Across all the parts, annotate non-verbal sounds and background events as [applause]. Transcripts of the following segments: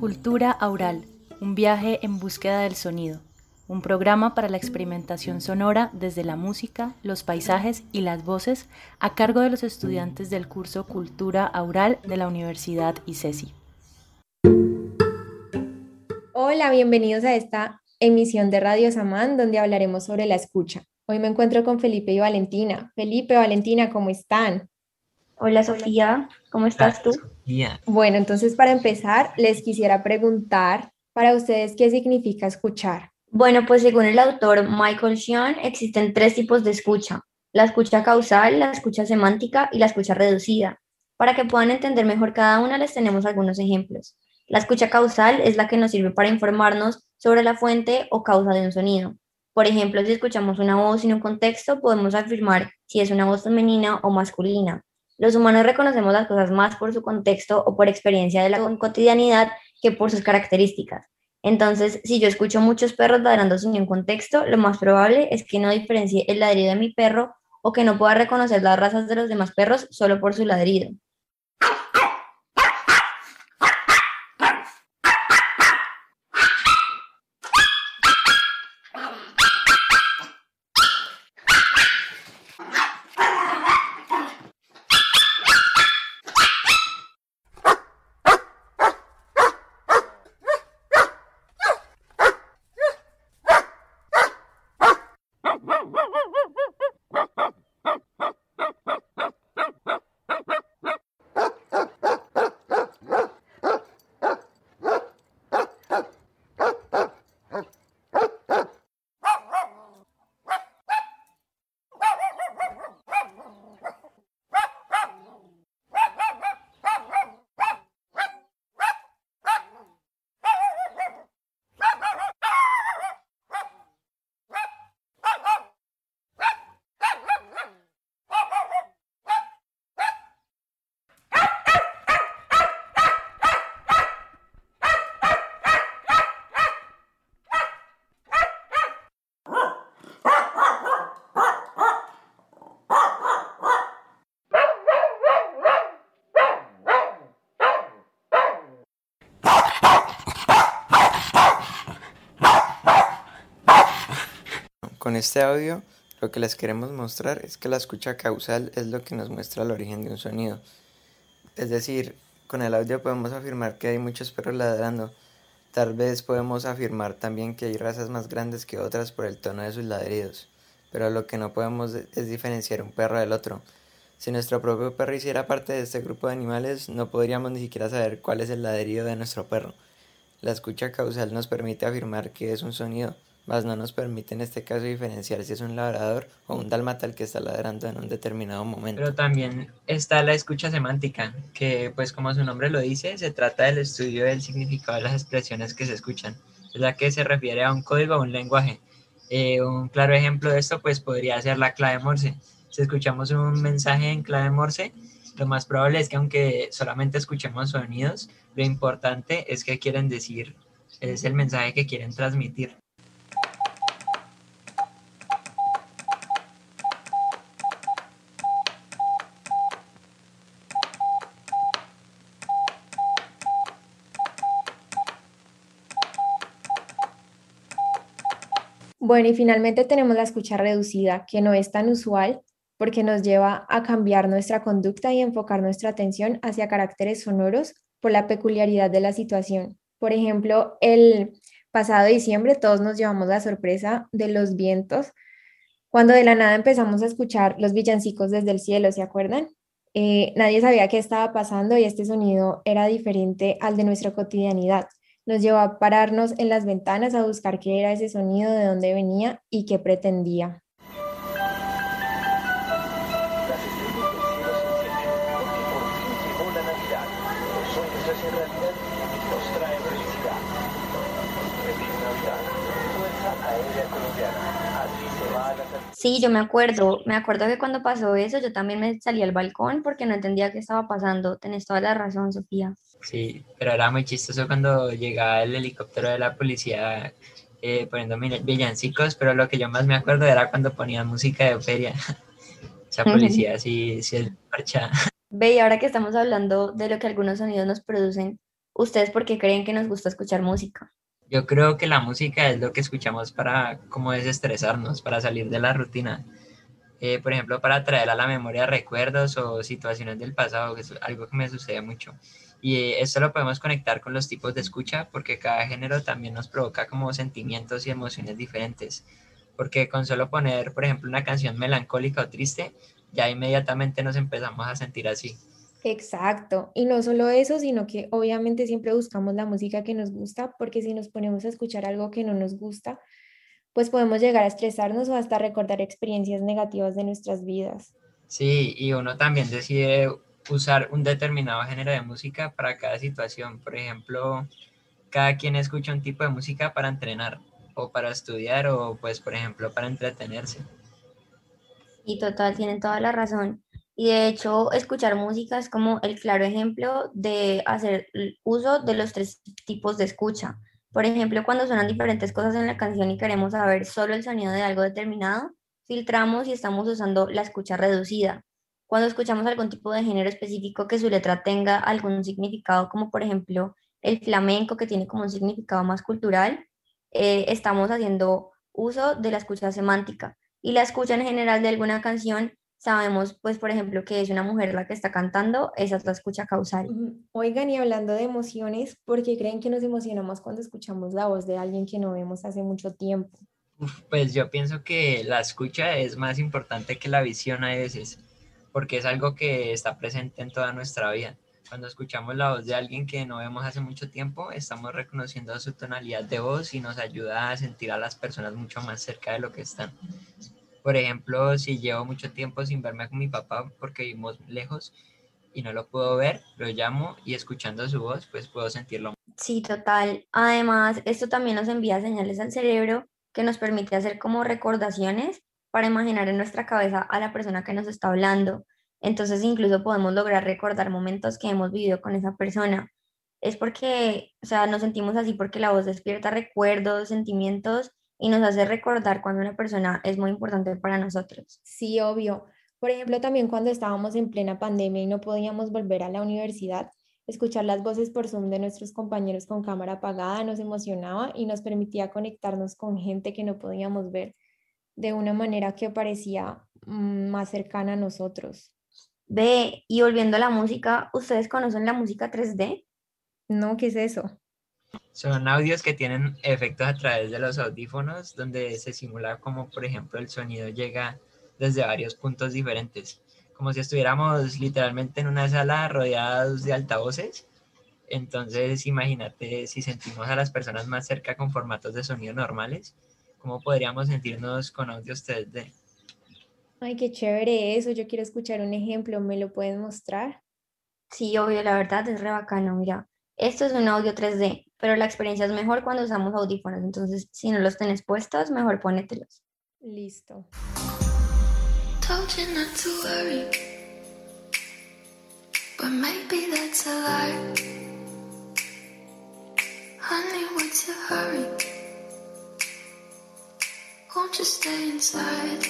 Cultura Aural, un viaje en búsqueda del sonido, un programa para la experimentación sonora desde la música, los paisajes y las voces a cargo de los estudiantes del curso Cultura Aural de la Universidad ICESI. Hola, bienvenidos a esta emisión de Radio Samán donde hablaremos sobre la escucha. Hoy me encuentro con Felipe y Valentina. Felipe, Valentina, ¿cómo están? Hola Sofía, ¿cómo estás tú? Bueno, entonces para empezar, les quisiera preguntar para ustedes qué significa escuchar. Bueno, pues según el autor Michael Sean, existen tres tipos de escucha. La escucha causal, la escucha semántica y la escucha reducida. Para que puedan entender mejor cada una, les tenemos algunos ejemplos. La escucha causal es la que nos sirve para informarnos sobre la fuente o causa de un sonido. Por ejemplo, si escuchamos una voz sin un contexto, podemos afirmar si es una voz femenina o masculina. Los humanos reconocemos las cosas más por su contexto o por experiencia de la cotidianidad que por sus características. Entonces, si yo escucho muchos perros ladrando sin un contexto, lo más probable es que no diferencie el ladrido de mi perro o que no pueda reconocer las razas de los demás perros solo por su ladrido. Este audio lo que les queremos mostrar es que la escucha causal es lo que nos muestra el origen de un sonido. Es decir, con el audio podemos afirmar que hay muchos perros ladrando. Tal vez podemos afirmar también que hay razas más grandes que otras por el tono de sus ladridos. Pero lo que no podemos es diferenciar un perro del otro. Si nuestro propio perro hiciera parte de este grupo de animales, no podríamos ni siquiera saber cuál es el ladrido de nuestro perro. La escucha causal nos permite afirmar que es un sonido, mas no nos permite en este caso diferenciar si es un labrador o un dalmatal que está ladrando en un determinado momento. Pero también está la escucha semántica, que pues como su nombre lo dice, se trata del estudio del significado de las expresiones que se escuchan, es la que se refiere a un código o un lenguaje. Eh, un claro ejemplo de esto pues podría ser la clave Morse. Si escuchamos un mensaje en clave Morse, lo más probable es que aunque solamente escuchemos sonidos, lo importante es que quieren decir, es el mensaje que quieren transmitir. Bueno, y finalmente tenemos la escucha reducida, que no es tan usual porque nos lleva a cambiar nuestra conducta y enfocar nuestra atención hacia caracteres sonoros por la peculiaridad de la situación. Por ejemplo, el pasado diciembre todos nos llevamos la sorpresa de los vientos, cuando de la nada empezamos a escuchar los villancicos desde el cielo, ¿se acuerdan? Eh, nadie sabía qué estaba pasando y este sonido era diferente al de nuestra cotidianidad nos llevó a pararnos en las ventanas a buscar qué era ese sonido, de dónde venía y qué pretendía. Sí, yo me acuerdo, me acuerdo que cuando pasó eso yo también me salí al balcón porque no entendía qué estaba pasando. Tenés toda la razón, Sofía. Sí, pero era muy chistoso cuando llegaba el helicóptero de la policía eh, poniendo villancicos, pero lo que yo más me acuerdo era cuando ponían música de feria. [laughs] Esa policía [laughs] sí, sí es marcha. Ve, y ahora que estamos hablando de lo que algunos sonidos nos producen, ¿Ustedes por qué creen que nos gusta escuchar música? Yo creo que la música es lo que escuchamos para como desestresarnos, para salir de la rutina. Eh, por ejemplo, para traer a la memoria recuerdos o situaciones del pasado, que es algo que me sucede mucho. Y esto lo podemos conectar con los tipos de escucha porque cada género también nos provoca como sentimientos y emociones diferentes. Porque con solo poner, por ejemplo, una canción melancólica o triste, ya inmediatamente nos empezamos a sentir así. Exacto. Y no solo eso, sino que obviamente siempre buscamos la música que nos gusta, porque si nos ponemos a escuchar algo que no nos gusta, pues podemos llegar a estresarnos o hasta recordar experiencias negativas de nuestras vidas. Sí, y uno también decide usar un determinado género de música para cada situación. Por ejemplo, cada quien escucha un tipo de música para entrenar o para estudiar o pues por ejemplo para entretenerse. Y total, tienen toda la razón. Y de hecho, escuchar música es como el claro ejemplo de hacer uso de los tres tipos de escucha. Por ejemplo, cuando suenan diferentes cosas en la canción y queremos saber solo el sonido de algo determinado, filtramos y estamos usando la escucha reducida. Cuando escuchamos algún tipo de género específico que su letra tenga algún significado, como por ejemplo el flamenco, que tiene como un significado más cultural, eh, estamos haciendo uso de la escucha semántica. Y la escucha en general de alguna canción sabemos, pues, por ejemplo, que es una mujer la que está cantando, esa es la escucha causal. Oigan, y hablando de emociones, ¿por qué creen que nos emocionamos cuando escuchamos la voz de alguien que no vemos hace mucho tiempo? pues yo pienso que la escucha es más importante que la visión a veces, porque es algo que está presente en toda nuestra vida. Cuando escuchamos la voz de alguien que no vemos hace mucho tiempo, estamos reconociendo su tonalidad de voz y nos ayuda a sentir a las personas mucho más cerca de lo que están. Por ejemplo, si llevo mucho tiempo sin verme con mi papá porque vivimos lejos y no lo puedo ver, lo llamo y escuchando su voz, pues puedo sentirlo. Sí, total. Además, esto también nos envía señales al cerebro que nos permite hacer como recordaciones para imaginar en nuestra cabeza a la persona que nos está hablando. Entonces, incluso podemos lograr recordar momentos que hemos vivido con esa persona. Es porque, o sea, nos sentimos así porque la voz despierta recuerdos, sentimientos y nos hace recordar cuando una persona es muy importante para nosotros. Sí, obvio. Por ejemplo, también cuando estábamos en plena pandemia y no podíamos volver a la universidad, escuchar las voces por Zoom de nuestros compañeros con cámara apagada nos emocionaba y nos permitía conectarnos con gente que no podíamos ver de una manera que parecía mm, más cercana a nosotros. Ve, y volviendo a la música, ¿ustedes conocen la música 3D? No, ¿qué es eso? Son audios que tienen efectos a través de los audífonos, donde se simula como, por ejemplo, el sonido llega desde varios puntos diferentes, como si estuviéramos literalmente en una sala rodeados de altavoces. Entonces, imagínate si sentimos a las personas más cerca con formatos de sonido normales, ¿cómo podríamos sentirnos con audios 3D? Ay, qué chévere eso. Yo quiero escuchar un ejemplo. ¿Me lo pueden mostrar? Sí, obvio, la verdad es re bacano. Mira, esto es un audio 3D, pero la experiencia es mejor cuando usamos audífonos. Entonces, si no los tenés puestos, mejor ponételos. Listo. Told you not to worry, but maybe that's a lie. Honey, what's your hurry? Won't you stay inside?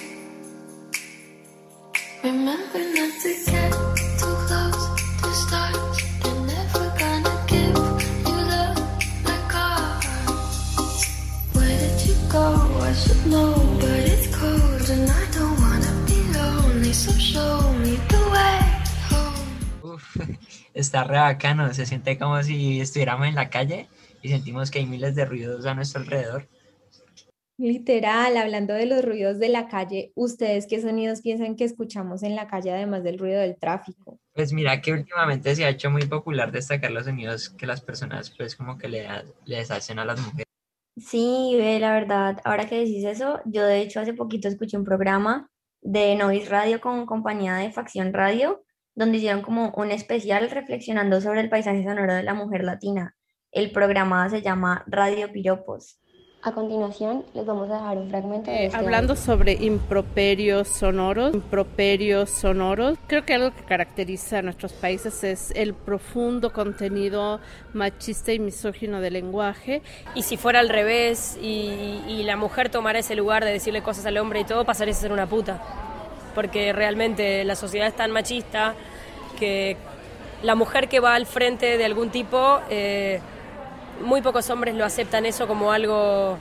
Remember not to get too close to start. [laughs] está re bacano, se siente como si estuviéramos en la calle y sentimos que hay miles de ruidos a nuestro alrededor. Literal, hablando de los ruidos de la calle, ¿ustedes qué sonidos piensan que escuchamos en la calle además del ruido del tráfico? Pues mira que últimamente se ha hecho muy popular destacar los sonidos que las personas pues como que le, les hacen a las mujeres. Sí, la verdad, ahora que decís eso, yo de hecho hace poquito escuché un programa de Novis Radio con compañía de Facción Radio, donde hicieron como un especial reflexionando sobre el paisaje sonoro de la mujer latina. El programa se llama Radio Piropos. A continuación, les vamos a dejar un fragmento. De eh, este hablando sobre improperios sonoros, improperios sonoros, creo que algo que caracteriza a nuestros países es el profundo contenido machista y misógino del lenguaje. Y si fuera al revés y, y la mujer tomara ese lugar de decirle cosas al hombre y todo, pasaría a ser una puta. Porque realmente la sociedad es tan machista que la mujer que va al frente de algún tipo, eh, muy pocos hombres lo aceptan eso como algo,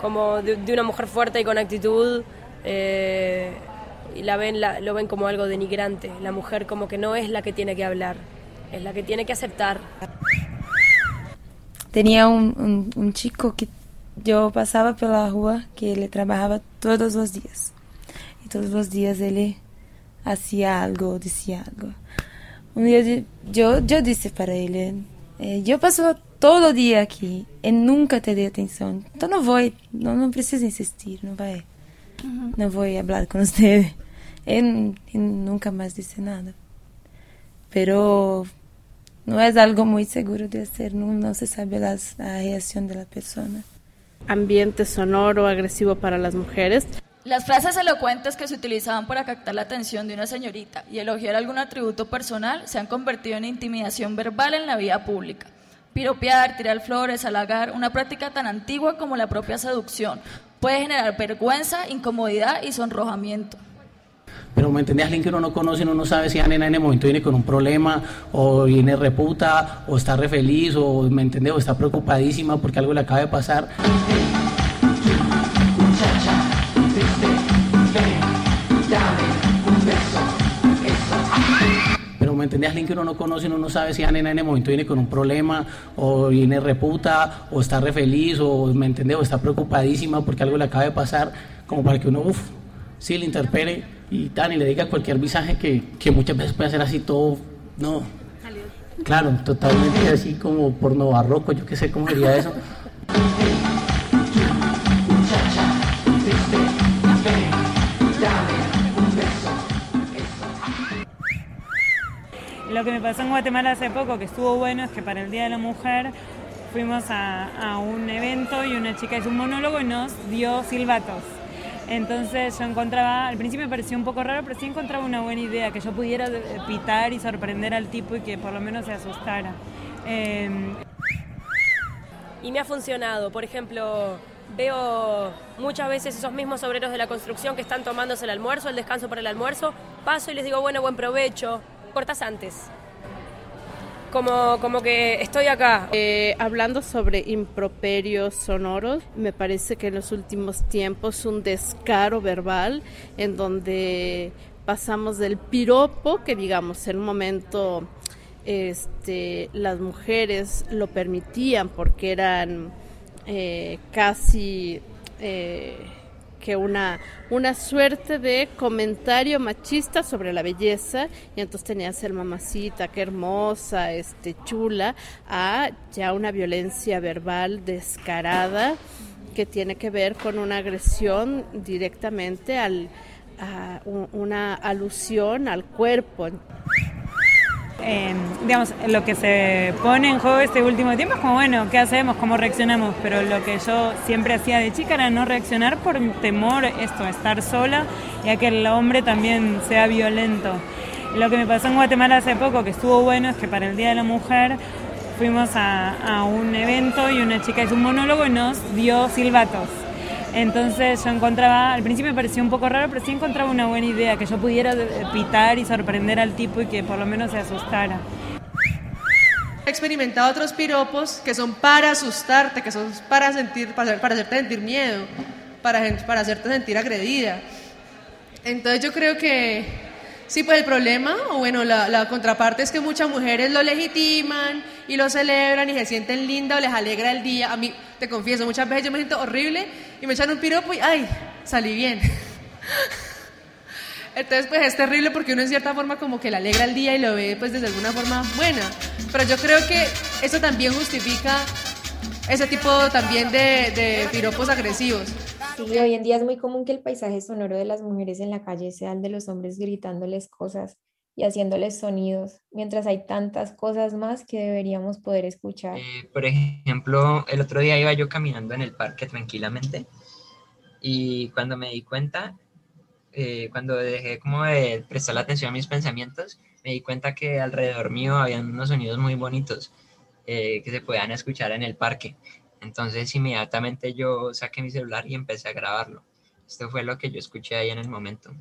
como de, de una mujer fuerte y con actitud. eh, y la ven, la- lo ven como algo denigrante. La mujer como que no es la que tiene que hablar, es la que tiene que aceptar. Tenía un, un, un chico que yo pasaba por la rua que él trabajaba todos los días. Y todos los días él hacía algo, decía algo. Un día yo- yo, dije para él, eh, yo paso todo el día aquí y nunca te di atención. Entonces no voy, no, no preciso insistir, no voy, no voy a hablar con usted. Él, él nunca más dice nada. Pero no es algo muy seguro de hacer, no, no se sabe las- la reacción de la persona. Ambiente sonoro, agresivo para las mujeres. Las frases elocuentes que se utilizaban para captar la atención de una señorita y elogiar algún atributo personal se han convertido en intimidación verbal en la vida pública. Piropear, tirar flores, halagar, una práctica tan antigua como la propia seducción, puede generar vergüenza, incomodidad y sonrojamiento. Pero me entendés, alguien que uno no conoce, uno no sabe si la nena en el momento viene con un problema, o viene reputa, o está re feliz, o me entendés, o está preocupadísima porque algo le acaba de pasar. Entendés, alguien que uno no conoce, uno no sabe si en el momento viene con un problema, o viene reputa, o está re feliz, o me entendés, o está preocupadísima porque algo le acaba de pasar, como para que uno, uff, sí le interpele y tan y le diga cualquier visaje que, que muchas veces puede ser así todo, no. Claro, totalmente así como porno barroco, yo qué sé cómo sería eso. [laughs] Lo que me pasó en Guatemala hace poco, que estuvo bueno, es que para el Día de la Mujer fuimos a, un evento y una chica hizo un monólogo y nos dio silbatos. Entonces yo encontraba, al principio me pareció un poco raro, pero sí encontraba una buena idea, que yo pudiera eh, pitar y sorprender al tipo y que por lo menos se asustara. Eh, Y me ha funcionado. Por ejemplo, veo muchas veces esos mismos obreros de la construcción que están tomándose el almuerzo, el descanso para el almuerzo. Paso y les digo, bueno, buen provecho. Cortas antes. Como, como que estoy acá. Eh, hablando sobre improperios sonoros, me parece que en los últimos tiempos un descaro verbal en donde pasamos del piropo, que digamos en un momento este, las mujeres lo permitían porque eran eh, casi eh, que una, una suerte de comentario machista sobre la belleza y entonces tenías el mamacita, qué hermosa, este chula, a ya una violencia verbal descarada que tiene que ver con una agresión directamente al a un- una alusión al cuerpo. Digamos, lo que se pone en juego este último tiempo es como, bueno, ¿qué hacemos? ¿Cómo reaccionamos? Pero lo que yo siempre hacía de chica era no reaccionar por temor esto, estar sola y a que el hombre también sea violento. Lo que me pasó en Guatemala hace poco, que estuvo bueno, es que para el Día de la Mujer fuimos a, a un evento y una chica hizo un monólogo y nos dio silbatos. Entonces yo encontraba, al principio me pareció un poco raro, pero sí encontraba una buena idea, que yo pudiera eh, pitar y sorprender al tipo y que por lo menos se asustara. He experimentado otros piropos que son para asustarte, que son para, sentir, para, para hacerte sentir miedo, para, para hacerte sentir agredida. Entonces yo creo que sí, pues el problema, o bueno, la, la contraparte es que muchas mujeres lo legitiman y lo celebran y se sienten lindas o les alegra el día. A mí, te confieso, muchas veces yo me siento horrible y me echan un piropo y ¡ay! Salí bien. [laughs] Entonces, pues es terrible porque uno en cierta forma como que le alegra el día y lo ve pues desde alguna forma buena. Pero yo creo que eso también justifica ese tipo también de, de piropos agresivos. Sí, hoy en día es muy común que el paisaje sonoro de las mujeres en la calle sea el de los hombres gritándoles cosas y haciéndoles sonidos, mientras hay tantas cosas más que deberíamos poder escuchar. Eh, por ejemplo, el otro día iba yo caminando en el parque tranquilamente y cuando me di cuenta, eh, cuando dejé como de prestar la atención a mis pensamientos, me di cuenta que alrededor mío habían unos sonidos muy bonitos eh, que se podían escuchar en el parque. Entonces inmediatamente yo saqué mi celular y empecé a grabarlo. Esto fue lo que yo escuché ahí en el momento.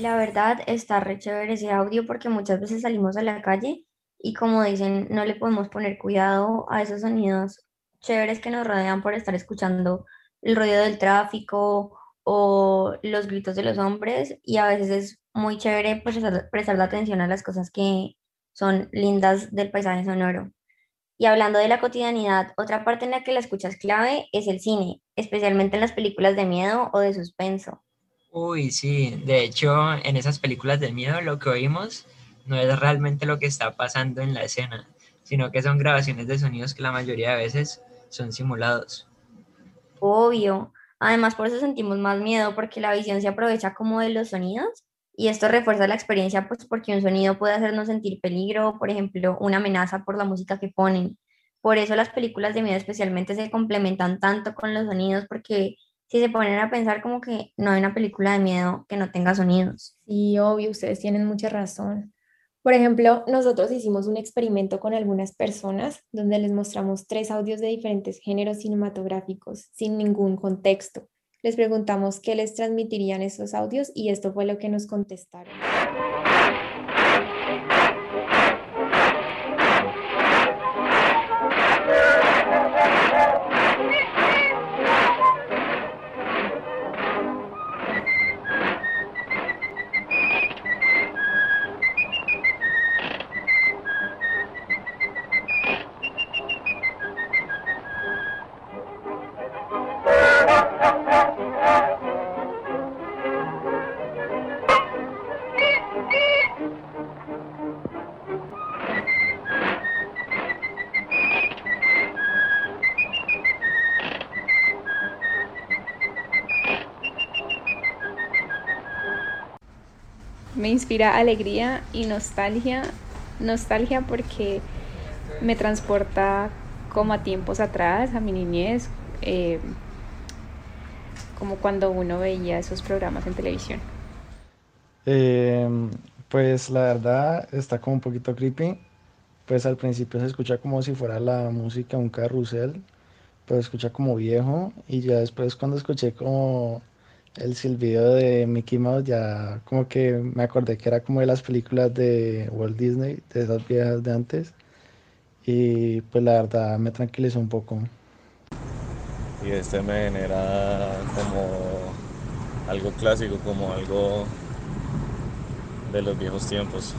La verdad está re chévere ese audio porque muchas veces salimos a la calle y como dicen, no le podemos poner cuidado a esos sonidos chéveres que nos rodean por estar escuchando el ruido del tráfico o los gritos de los hombres y a veces es muy chévere prestar, la atención a las cosas que son lindas del paisaje sonoro. Y hablando de la cotidianidad, otra parte en la que la escucha es clave es el cine, especialmente en las películas de miedo o de suspenso. Uy, sí, de hecho, en esas películas de miedo lo que oímos no es realmente lo que está pasando en la escena, sino que son grabaciones de sonidos que la mayoría de veces son simulados. Obvio. Además, por eso sentimos más miedo, porque la visión se aprovecha como de los sonidos y esto refuerza la experiencia, pues porque un sonido puede hacernos sentir peligro, por ejemplo, una amenaza por la música que ponen. Por eso las películas de miedo especialmente se complementan tanto con los sonidos, porque si se ponen a pensar como que no hay una película de miedo que no tenga sonidos. Sí, obvio, ustedes tienen mucha razón. Por ejemplo, nosotros hicimos un experimento con algunas personas donde les mostramos tres audios de diferentes géneros cinematográficos sin ningún contexto. Les preguntamos qué les transmitirían esos audios y esto fue lo que nos contestaron. Inspira alegría y nostalgia. Nostalgia porque me transporta como a tiempos atrás, a mi niñez, eh, como cuando uno veía esos programas en televisión. Eh, pues la verdad está como un poquito creepy. Pues al principio se escucha como si fuera la música un carrusel, pero escucha como viejo y ya después cuando escuché como el silbido de Mickey Mouse ya como que me acordé que era como de las películas de Walt Disney, de esas viejas de antes. Y pues la verdad me tranquilizó un poco. Y este me genera como algo clásico, como algo de los viejos tiempos.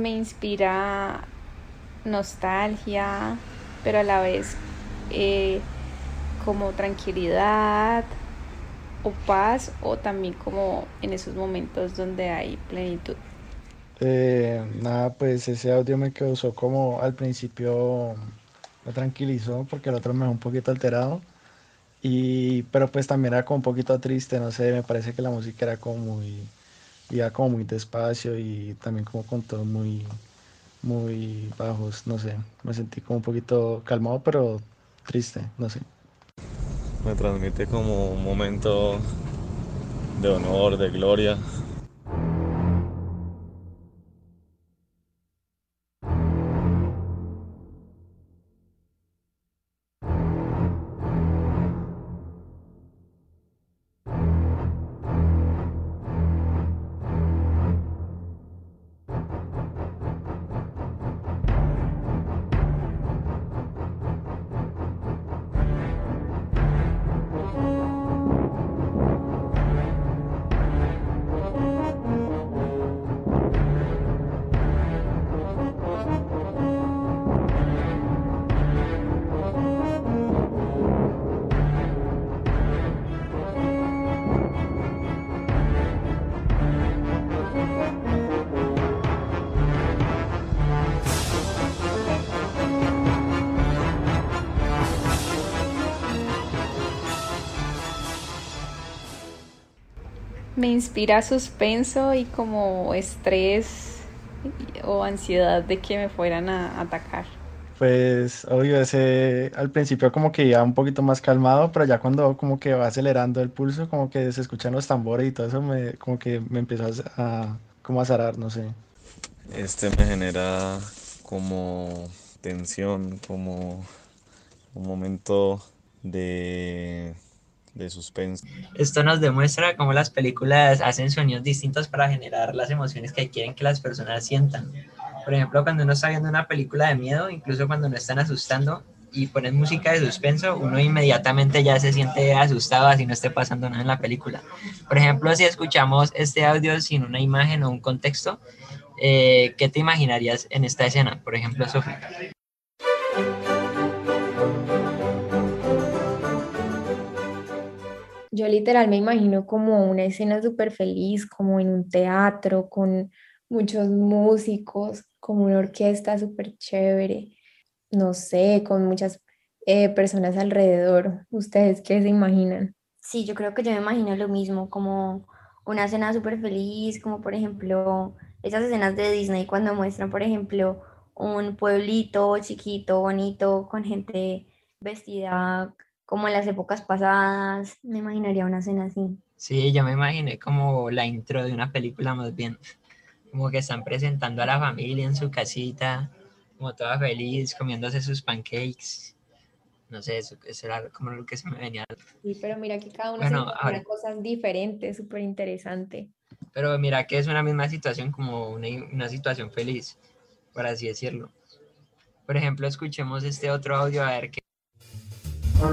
Me inspira nostalgia, pero a la vez eh, como tranquilidad o paz o también como en esos momentos donde hay plenitud. Eh, nada, pues ese audio me causó como al principio me tranquilizó porque el otro me dejó un poquito alterado. Y, pero pues también era como un poquito triste, no sé, me parece que la música era como muy, iba como muy despacio y también como con tonos muy, muy bajos, no sé, me sentí como un poquito calmado pero triste, no sé. Me transmite como un momento de honor, de gloria. Inspira suspenso y como estrés o ansiedad de que me fueran a atacar. Pues obvio, ese al principio como que iba un poquito más calmado, pero ya cuando como que va acelerando el pulso, como que se escuchan los tambores y todo eso, me, como que me empieza a, como a zarar, no sé. Este me genera como tensión, como un momento de, de suspenso. Esto nos demuestra cómo las películas hacen sonidos distintos para generar las emociones que quieren que las personas sientan. Por ejemplo, cuando uno está viendo una película de miedo, incluso cuando no están asustando y ponen música de suspenso, uno inmediatamente ya se siente asustado así no esté pasando nada en la película. Por ejemplo, si escuchamos este audio sin una imagen o un contexto, eh, ¿qué te imaginarías en esta escena? Por ejemplo, Sofía. Yo literal me imagino como una escena súper feliz, como en un teatro, con muchos músicos, como una orquesta súper chévere, no sé, con muchas eh, personas alrededor. ¿Ustedes qué se imaginan? Sí, yo creo que yo me imagino lo mismo, como una escena súper feliz, como por ejemplo esas escenas de Disney cuando muestran, por ejemplo, un pueblito chiquito, bonito, con gente vestida como en las épocas pasadas. Me imaginaría una escena así. Sí, yo me imaginé como la intro de una película más bien como que están presentando a la familia en su casita, como toda feliz, comiéndose sus pancakes. No sé, eso, era como lo que se me venía. Sí, pero mira que cada uno bueno, se cosas diferentes, súper interesante. Pero mira que es una misma situación como una, una situación feliz, por así decirlo. Por ejemplo, escuchemos este otro audio a ver qué... Yo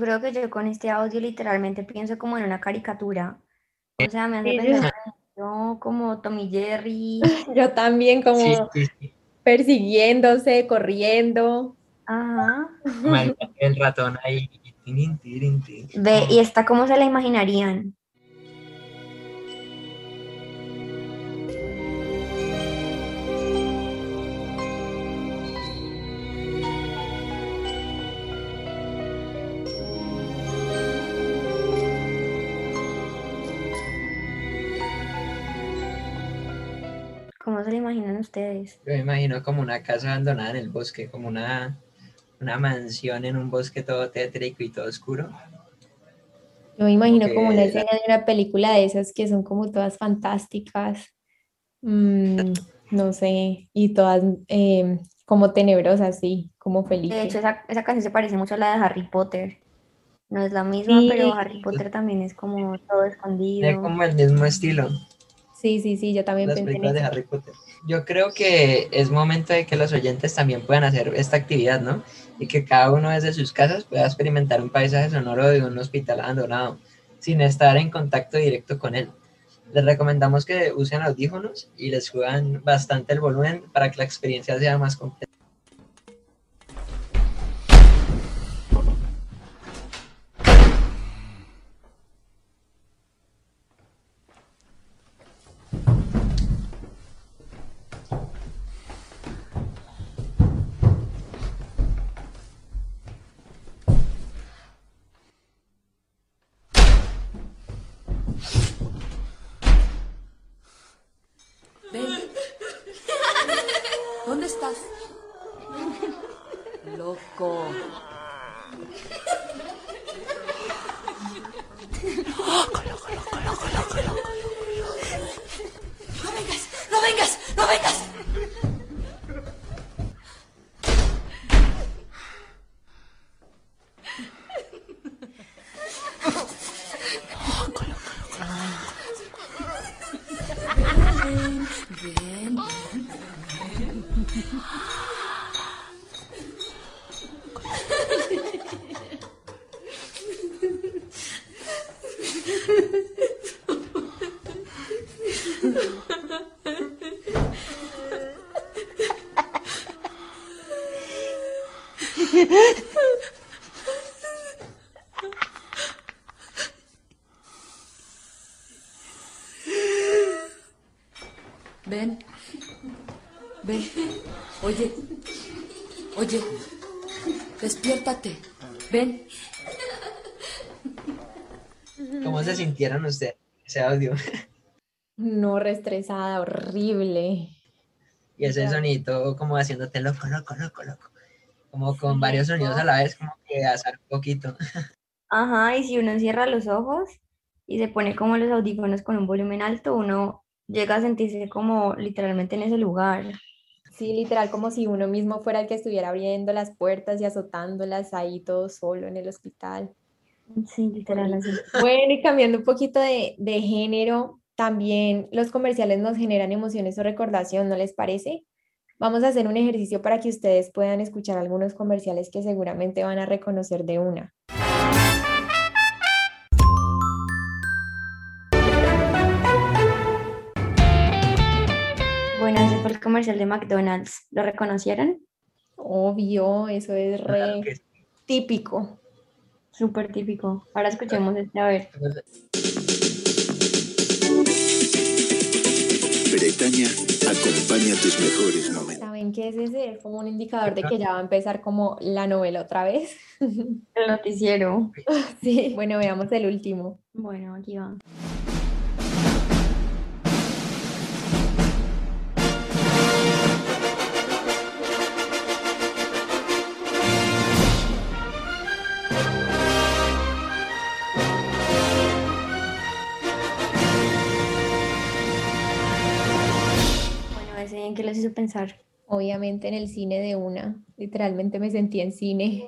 creo que yo con este audio literalmente pienso como en una caricatura. O sea, me hace pensar yo como Tommy Jerry. [laughs] Yo también como persiguiéndose, corriendo. Ajá. El ratón ahí. Ve, ¿y esta cómo se la imaginarían? ¿Cómo se lo imaginan ustedes? Yo me imagino como una casa abandonada en el bosque, como una, una mansión en un bosque todo tétrico y todo oscuro. Yo me imagino como una escena de una película de esas que son como todas fantásticas, mm, no sé, y todas eh, como tenebrosas, sí, como felices. De hecho, esa, esa canción se parece mucho a la de Harry Potter. No es la misma, Sí. pero Harry Potter también es como todo escondido. Es como el mismo estilo. Sí, sí, sí, yo también las pensé en películas de. Harry Potter. Yo creo que es momento de que los oyentes también puedan hacer esta actividad, ¿no? Y que cada uno desde sus casas pueda experimentar un paisaje sonoro de un hospital abandonado, sin estar en contacto directo con él. Les recomendamos que usen audífonos y les suban bastante el volumen para que la experiencia sea más completa. Oye. Despiértate. Ven. ¿Cómo se sintieron ustedes ese audio? No, restresada, horrible. Y ese sonito como haciéndote loco, loco, loco, loco. Como con varios sonidos a la vez, como que azar un poquito. Ajá, y si uno cierra los ojos y se pone como los audífonos con un volumen alto, uno llega a sentirse como literalmente en ese lugar. Sí, literal, como si uno mismo fuera el que estuviera abriendo las puertas y azotándolas ahí todo solo en el hospital. Sí, literal así. [laughs] Bueno, y cambiando un poquito de, de género, también los comerciales nos generan emociones o recordación, ¿no les parece? Vamos a hacer un ejercicio para que ustedes puedan escuchar algunos comerciales que seguramente van a reconocer de una. Bueno, ese fue el comercial de McDonald's. ¿Lo reconocieron? Obvio, eso es re Claro sí. típico. Súper típico. Ahora escuchemos este, a ver. Bretaña acompaña tus mejores momentos. ¿Saben qué es ese? Es como un indicador de que ya va a empezar como la novela otra vez. El noticiero. [laughs] Sí, bueno, veamos el último. Bueno, aquí va. Qué les hizo pensar. Obviamente en el cine de una. Literalmente me sentí en cine.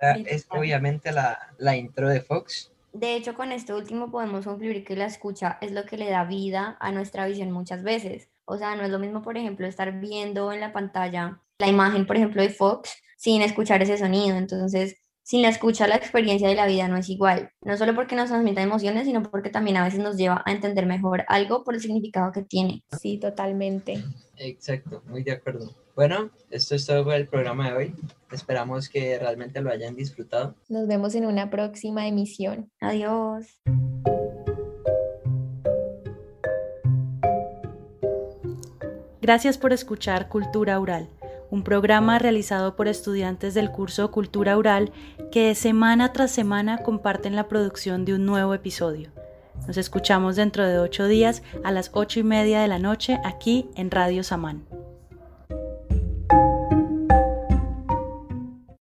Ah, Es obviamente la, la intro de Fox. De hecho, con esto último podemos concluir que la escucha es lo que le da vida a nuestra visión muchas veces. O sea, no es lo mismo, por ejemplo, estar viendo en la pantalla la imagen, por ejemplo, de Fox sin escuchar ese sonido. Entonces, sin la escucha, la experiencia de la vida no es igual. No solo porque nos transmita emociones, sino porque también a veces nos lleva a entender mejor algo por el significado que tiene. Sí, totalmente. Exacto, muy de acuerdo. Bueno, esto es todo por el programa de hoy. Esperamos que realmente lo hayan disfrutado. Nos vemos en una próxima emisión. Adiós. Gracias por escuchar Cultura Oral, un programa realizado por estudiantes del curso Cultura Oral que semana tras semana comparten la producción de un nuevo episodio. Nos escuchamos dentro de ocho días a las ocho y media de la noche aquí en Radio Samán.